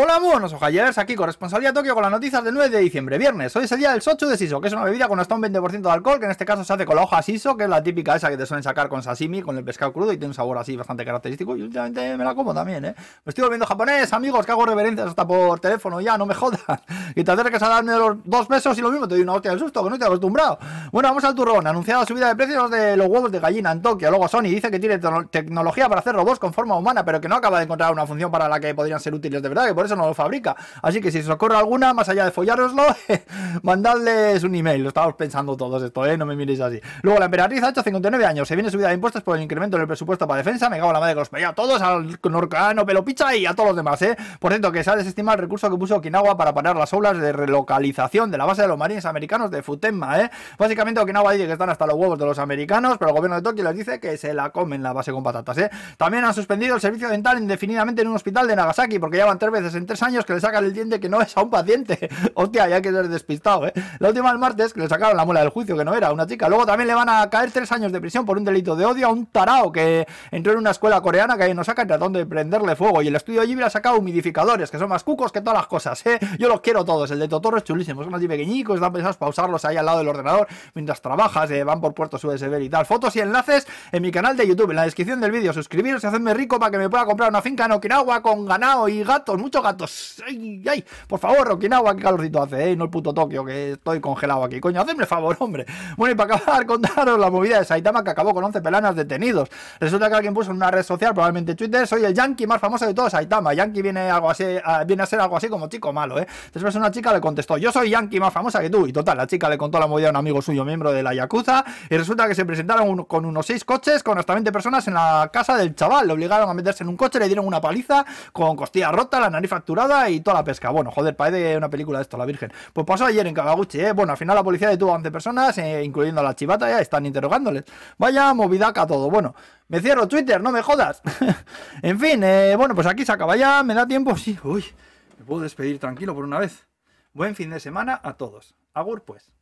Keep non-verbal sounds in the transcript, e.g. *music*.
Hola, buenos ojalleros, aquí corresponsalía Tokio con las noticias del 9 de diciembre, viernes. Hoy es el día del Sochu de Siso, que es una bebida con hasta un 20% de alcohol, que en este caso se hace con la hoja Siso, que es la típica esa que te suelen sacar con sashimi, con el pescado crudo y tiene un sabor así bastante característico. Y últimamente me la como también, ¿eh? Me estoy volviendo japonés, amigos, que hago reverencias hasta por teléfono, ya, no me jodas. *laughs* Y te acercas a darme los dos besos y lo mismo te doy una hostia del susto, que no estoy acostumbrado. Bueno, vamos al turrón. Anunciada subida de precios de los huevos de gallina en Tokio. Luego Sony dice que tiene tecnología para hacer robots con forma humana, pero que no acaba de encontrar una función para la que podrían ser útiles de verdad, que por eso no lo fabrica. Así que si os ocurre alguna, más allá de follároslo, *laughs* mandadles un email. Lo estamos pensando todos esto, ¿eh? No me miréis así. Luego, la emperatriz ha hecho 59 años. Se viene subida de impuestos por el incremento en el presupuesto para defensa. Me cago en la madre que los pedía a todos, al norcano, pelopicha y a todos los demás, ¿eh? Por cierto, que se ha desestimado el recurso que puso Okinawa para parar las aulas de relocalización de la base de los marines americanos de Futenma, ¿eh? Básicamente, Okinawa dice que están hasta los huevos de los americanos, pero el gobierno de Tokio les dice que se la comen la base con patatas, ¿eh? También han suspendido el servicio dental indefinidamente en un hospital de Nagasaki porque llevan tres veces en tres años que le sacan el diente que no es a un paciente. *laughs* Hostia, ya que ser despistado, ¿eh? La última el martes que le sacaron la muela del juicio, que no era una chica. Luego también le van a caer tres años de prisión por un delito de odio a un tarao que entró en una escuela coreana que ahí nos saca tratando de prenderle fuego. Y el estudio Ghibli ha sacado humidificadores, que son más cucos que todas las cosas, ¿eh? Yo los quiero todos. El de Totoro es chulísimo, son así pequeñicos, están pensados para usarlos ahí al lado del ordenador mientras trabajas, eh, van por puertos USB y tal. Fotos y enlaces en mi canal de YouTube, en la descripción del vídeo. Suscribiros y hacerme rico para que me pueda comprar una finca en Okinawa con ganado y gatos, muchos Ay, ay, por favor, Okinawa, qué calorcito hace, ¿eh? No el puto Tokio, que estoy congelado aquí. Coño, hacedme favor, *laughs* hombre. Bueno, y para acabar, *laughs* contaros la movida de Saitama que acabó con 11 pelanas detenidos. Resulta que alguien puso en una red social, probablemente Twitter, soy el yankee más famoso de todos Saitama. Yankee viene, algo así, viene a ser algo así como chico malo, ¿eh? Después una chica le contestó, yo soy yankee más famosa que tú. Y total, la chica le contó la movida a un amigo suyo, miembro de la Yakuza, y resulta que se presentaron con unos 6 coches, con hasta 20 personas en la casa del chaval. Le obligaron a meterse en un coche, le dieron una paliza con costilla rota, la nariz fracturada y toda la pesca. Bueno, joder, parece una película de esto, la Virgen. Pues pasó ayer en Kagaguchi, ¿eh? Bueno, al final la policía detuvo a 11 personas, eh, incluyendo a la chivata, ya están interrogándoles. Vaya movidaca todo. Bueno, me cierro Twitter, no me jodas. *laughs* en fin, eh, bueno, pues aquí se acaba ya, me da tiempo, sí. Uy, me puedo despedir tranquilo por una vez. Buen fin de semana a todos. Agur, pues.